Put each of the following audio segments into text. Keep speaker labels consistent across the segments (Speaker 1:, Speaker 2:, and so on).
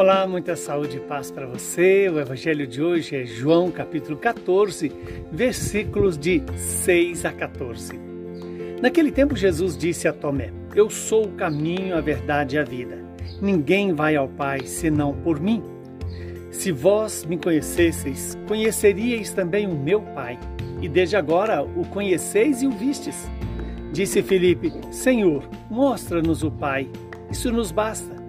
Speaker 1: Olá, muita saúde e paz para você. O evangelho de hoje é João capítulo 14, versículos de 6 a 14. Naquele tempo Jesus disse a Tomé: Eu sou o caminho, a verdade e a vida. Ninguém vai ao Pai senão por mim. Se vós me conhecesseis, conheceríeis também o meu Pai, e desde agora o conheceis e o vistes. Disse Filipe: Senhor, mostra-nos o Pai. Isso nos basta.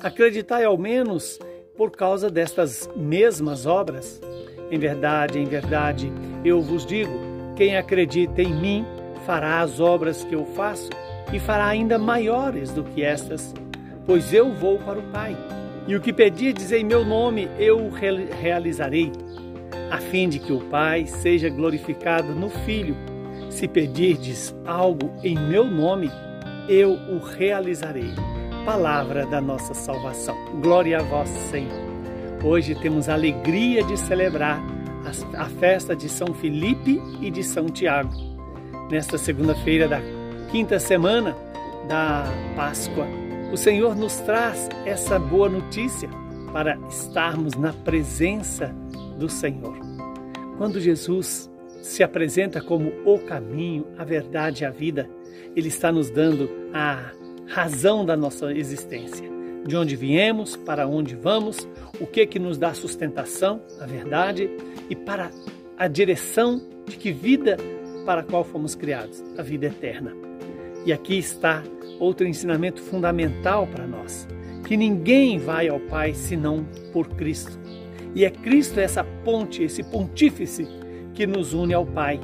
Speaker 1: Acreditai ao menos por causa destas mesmas obras. Em verdade, em verdade, eu vos digo: quem acredita em mim fará as obras que eu faço e fará ainda maiores do que estas, pois eu vou para o Pai. E o que pedirdes em meu nome, eu realizarei, a fim de que o Pai seja glorificado no Filho. Se pedirdes algo em meu nome, eu o realizarei palavra da nossa salvação. Glória a vós, Senhor. Hoje temos a alegria de celebrar a festa de São Felipe e de São Tiago. Nesta segunda-feira da quinta semana da Páscoa, o Senhor nos traz essa boa notícia para estarmos na presença do Senhor. Quando Jesus se apresenta como o caminho, a verdade e a vida, ele está nos dando a razão da nossa existência. De onde viemos, para onde vamos, o que que nos dá sustentação, a verdade, e para a direção de que vida para a qual fomos criados, a vida eterna. E aqui está outro ensinamento fundamental para nós, que ninguém vai ao Pai senão por Cristo. E é Cristo essa ponte, esse pontífice que nos une ao Pai.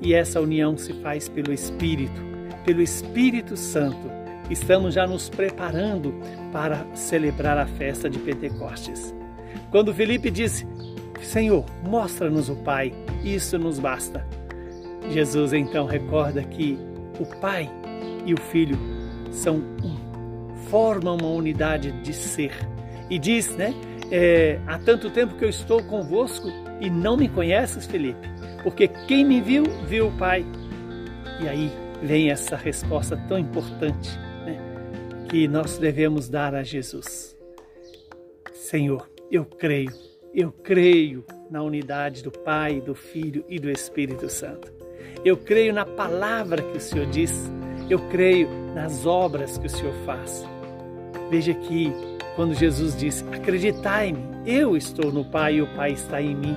Speaker 1: E essa união se faz pelo Espírito, pelo Espírito Santo estamos já nos preparando para celebrar a festa de Pentecostes. Quando Felipe disse: Senhor, mostra-nos o Pai, isso nos basta. Jesus então recorda que o Pai e o Filho são um, formam uma unidade de ser. E diz, né? É, há tanto tempo que eu estou convosco e não me conheces, Felipe, porque quem me viu, viu o Pai. E aí vem essa resposta tão importante que nós devemos dar a Jesus. Senhor, eu creio, eu creio na unidade do Pai, do Filho e do Espírito Santo. Eu creio na palavra que o Senhor diz, eu creio nas obras que o Senhor faz. Veja que quando Jesus disse: Acreditai-me, eu estou no Pai e o Pai está em mim.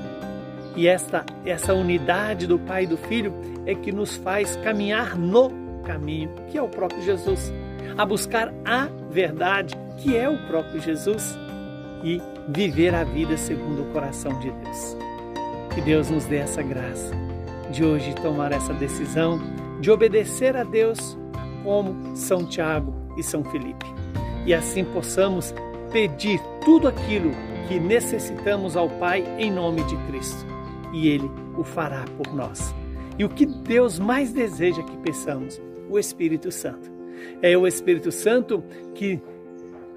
Speaker 1: E esta, essa unidade do Pai e do Filho é que nos faz caminhar no caminho, que é o próprio Jesus a buscar a verdade, que é o próprio Jesus, e viver a vida segundo o coração de Deus. Que Deus nos dê essa graça de hoje tomar essa decisão de obedecer a Deus como São Tiago e São Felipe. E assim possamos pedir tudo aquilo que necessitamos ao Pai em nome de Cristo. E Ele o fará por nós. E o que Deus mais deseja que peçamos? O Espírito Santo. É o Espírito Santo que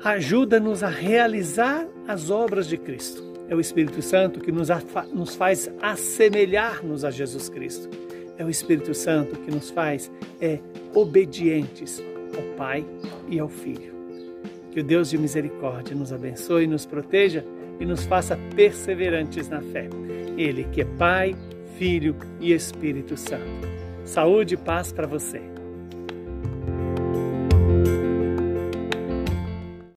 Speaker 1: ajuda-nos a realizar as obras de Cristo. É o Espírito Santo que nos, nos faz assemelhar-nos a Jesus Cristo. É o Espírito Santo que nos faz é, obedientes ao Pai e ao Filho. Que o Deus de misericórdia nos abençoe, nos proteja e nos faça perseverantes na fé. Ele que é Pai, Filho e Espírito Santo. Saúde e paz para você.